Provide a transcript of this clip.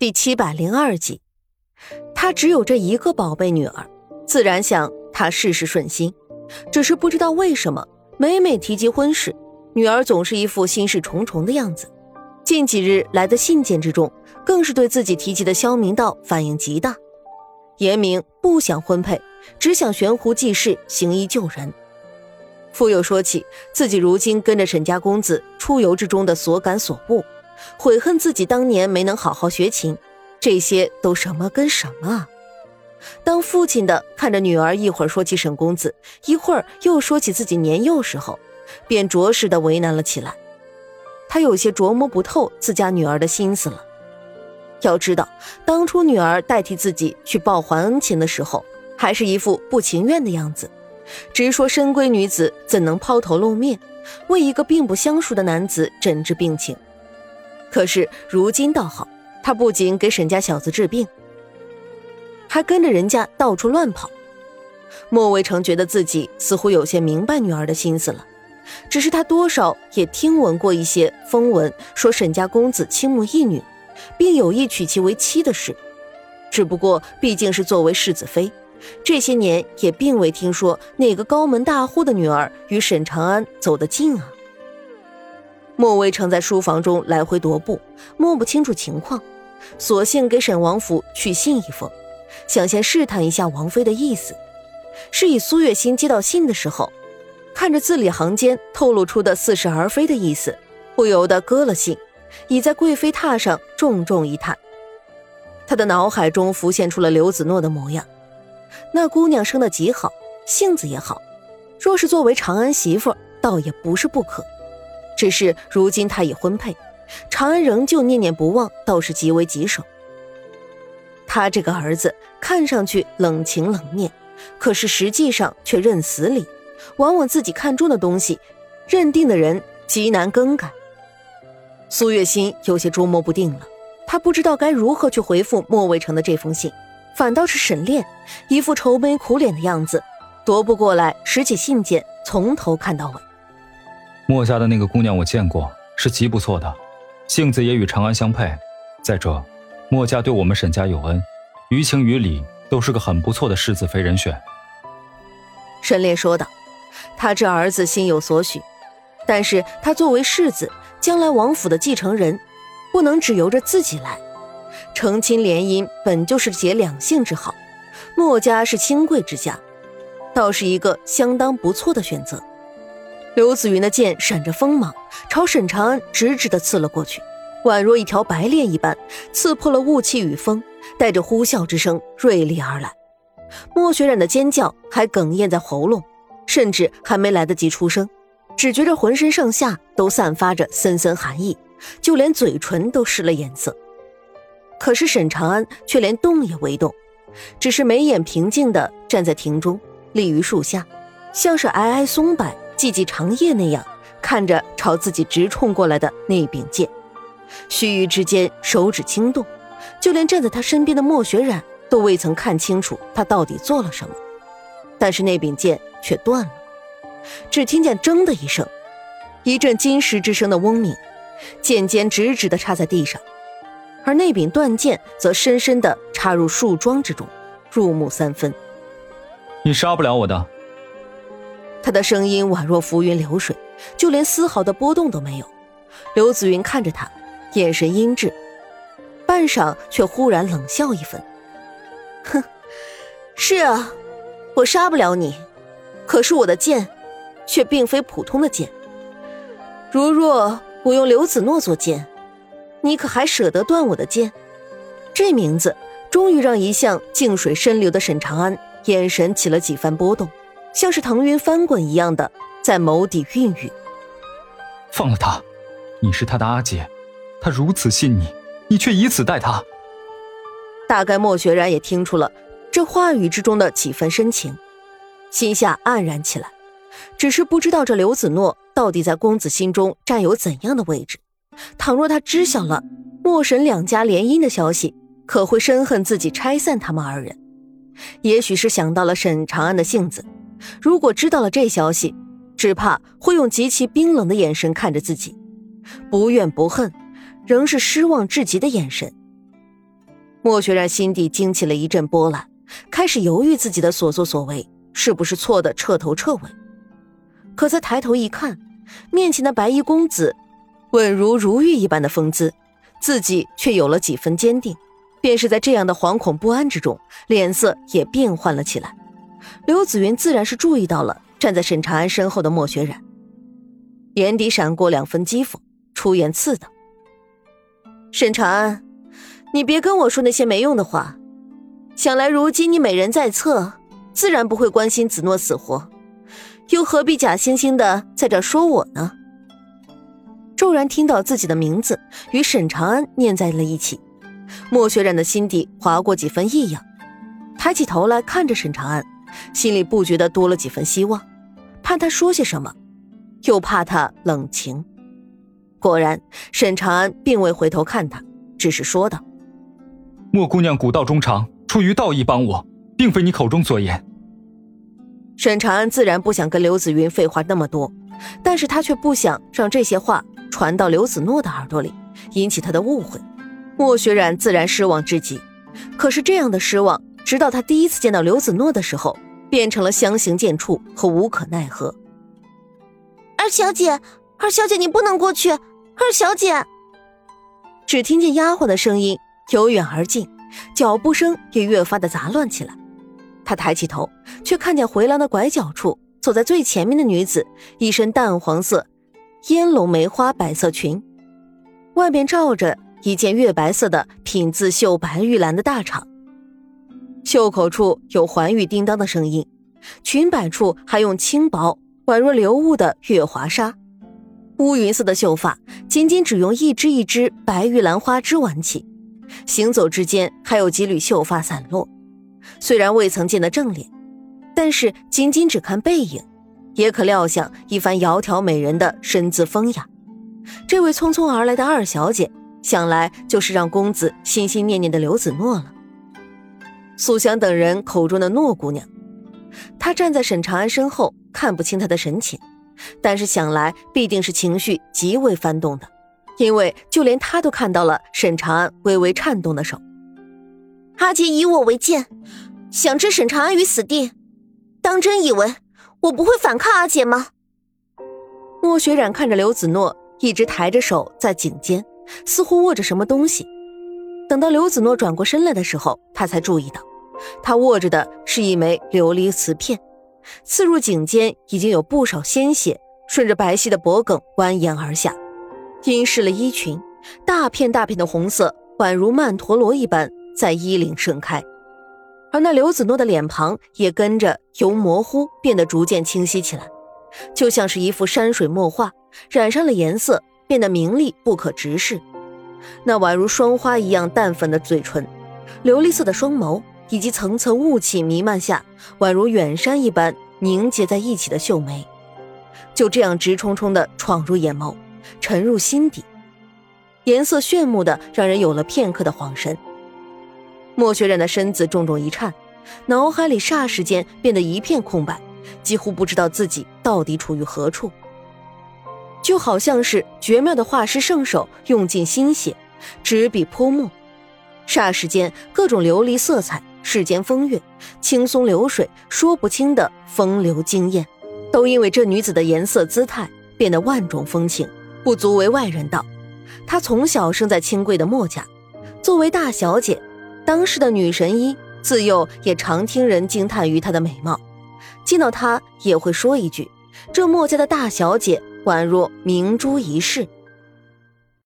第七百零二集，他只有这一个宝贝女儿，自然想她事事顺心。只是不知道为什么，每每提及婚事，女儿总是一副心事重重的样子。近几日来的信件之中，更是对自己提及的萧明道反应极大。言明不想婚配，只想悬壶济世，行医救人。复又说起自己如今跟着沈家公子出游之中的所感所悟。悔恨自己当年没能好好学琴，这些都什么跟什么啊！当父亲的看着女儿一会儿说起沈公子，一会儿又说起自己年幼时候，便着实的为难了起来。他有些琢磨不透自家女儿的心思了。要知道，当初女儿代替自己去报还恩情的时候，还是一副不情愿的样子，直说深闺女子怎能抛头露面，为一个并不相熟的男子诊治病情。可是如今倒好，他不仅给沈家小子治病，还跟着人家到处乱跑。莫卫成觉得自己似乎有些明白女儿的心思了，只是他多少也听闻过一些风闻，说沈家公子倾慕一女，并有意娶其为妻的事。只不过毕竟是作为世子妃，这些年也并未听说哪个高门大户的女儿与沈长安走得近啊。莫微成在书房中来回踱步，摸不清楚情况，索性给沈王府去信一封，想先试探一下王妃的意思。是以苏月心接到信的时候，看着字里行间透露出的似是而非的意思，不由得搁了信，倚在贵妃榻上重重一叹。他的脑海中浮现出了刘子诺的模样，那姑娘生得极好，性子也好，若是作为长安媳妇，倒也不是不可。只是如今他已婚配，长安仍旧念念不忘，倒是极为棘手。他这个儿子看上去冷情冷面，可是实际上却认死理，往往自己看中的东西，认定的人极难更改。苏月心有些捉摸不定了，他不知道该如何去回复莫卫成的这封信，反倒是沈炼一副愁眉苦脸的样子，踱步过来拾起信件，从头看到尾。墨家的那个姑娘我见过，是极不错的，性子也与长安相配。再者，墨家对我们沈家有恩，于情于理都是个很不错的世子妃人选。沈烈说道：“他这儿子心有所许，但是他作为世子，将来王府的继承人，不能只由着自己来。成亲联姻本就是结两性之好，墨家是清贵之家，倒是一个相当不错的选择。”刘子云的剑闪着锋芒，朝沈长安直直的刺了过去，宛若一条白链一般，刺破了雾气与风，带着呼啸之声锐利而来。莫雪染的尖叫还哽咽在喉咙，甚至还没来得及出声，只觉着浑身上下都散发着森森寒意，就连嘴唇都失了颜色。可是沈长安却连动也未动，只是眉眼平静的站在庭中，立于树下，像是皑皑松柏。寂寂长夜那样看着朝自己直冲过来的那柄剑，须臾之间手指轻动，就连站在他身边的莫雪染都未曾看清楚他到底做了什么。但是那柄剑却断了，只听见“铮”的一声，一阵金石之声的嗡鸣，剑尖直直的插在地上，而那柄断剑则深深的插入树桩之中，入木三分。你杀不了我的。他的声音宛若浮云流水，就连丝毫的波动都没有。刘子云看着他，眼神阴鸷，半晌却忽然冷笑一分：“哼，是啊，我杀不了你，可是我的剑，却并非普通的剑。如若我用刘子诺做剑，你可还舍得断我的剑？”这名字终于让一向静水深流的沈长安眼神起了几番波动。像是腾云翻滚一样的在眸底孕育。放了他，你是他的阿姐，他如此信你，你却以此待他。大概莫雪然也听出了这话语之中的几分深情，心下黯然起来。只是不知道这刘子诺到底在公子心中占有怎样的位置。倘若他知晓了莫沈两家联姻的消息，可会深恨自己拆散他们二人。也许是想到了沈长安的性子。如果知道了这消息，只怕会用极其冰冷的眼神看着自己，不怨不恨，仍是失望至极的眼神。莫雪然心底惊起了一阵波澜，开始犹豫自己的所作所为是不是错的彻头彻尾。可再抬头一看，面前的白衣公子，稳如如玉一般的风姿，自己却有了几分坚定。便是在这样的惶恐不安之中，脸色也变换了起来。刘子云自然是注意到了站在沈长安身后的莫雪染，眼底闪过两分讥讽，出言刺道：“沈长安。”你别跟我说那些没用的话。想来如今你美人在侧，自然不会关心子诺死活，又何必假惺惺的在这说我呢？骤然听到自己的名字与沈长安念在了一起，莫雪染的心底划过几分异样，抬起头来看着沈长安，心里不觉得多了几分希望，怕他说些什么，又怕他冷情。果然，沈长安并未回头看他，只是说道。莫姑娘古道中长，出于道义帮我，并非你口中所言。沈长安自然不想跟刘子云废话那么多，但是他却不想让这些话传到刘子诺的耳朵里，引起他的误会。莫雪染自然失望至极，可是这样的失望，直到他第一次见到刘子诺的时候，变成了相形见绌和无可奈何。二小姐，二小姐，你不能过去！二小姐，只听见丫鬟的声音。由远而近，脚步声也越发的杂乱起来。他抬起头，却看见回廊的拐角处，走在最前面的女子，一身淡黄色烟笼梅花白色裙，外面罩着一件月白色的品字绣白玉兰的大氅，袖口处有环玉叮当的声音，裙摆处还用轻薄宛若流雾的月华纱，乌云似的秀发仅仅只用一支一支白玉兰花枝挽起。行走之间，还有几缕秀发散落。虽然未曾见得正脸，但是仅仅只看背影，也可料想一番窈窕美人的身姿风雅。这位匆匆而来的二小姐，想来就是让公子心心念念的刘子诺了。素香等人口中的诺姑娘，她站在沈长安身后，看不清她的神情，但是想来必定是情绪极为翻动的。因为就连他都看到了沈长安微微颤动的手。阿杰以我为鉴，想置沈长安于死地，当真以为我不会反抗阿姐吗？莫雪染看着刘子诺一直抬着手在颈间，似乎握着什么东西。等到刘子诺转过身来的时候，他才注意到，他握着的是一枚琉璃瓷片，刺入颈间已经有不少鲜血顺着白皙的脖颈蜿蜒而下。阴湿了衣裙，大片大片的红色宛如曼陀罗一般在衣领盛开，而那刘子诺的脸庞也跟着由模糊变得逐渐清晰起来，就像是一幅山水墨画，染上了颜色，变得明丽不可直视。那宛如霜花一样淡粉的嘴唇，琉璃色的双眸，以及层层雾气弥漫下宛如远山一般凝结在一起的秀眉，就这样直冲冲地闯入眼眸。沉入心底，颜色炫目的让人有了片刻的恍神。莫雪染的身子重重一颤，脑海里霎时间变得一片空白，几乎不知道自己到底处于何处。就好像是绝妙的画师圣手用尽心血，执笔泼墨，霎时间各种琉璃色彩、世间风月、轻松流水、说不清的风流惊艳，都因为这女子的颜色姿态变得万种风情。不足为外人道，她从小生在清贵的墨家，作为大小姐，当时的女神医自幼也常听人惊叹于她的美貌，见到她也会说一句：“这墨家的大小姐宛若明珠一世。”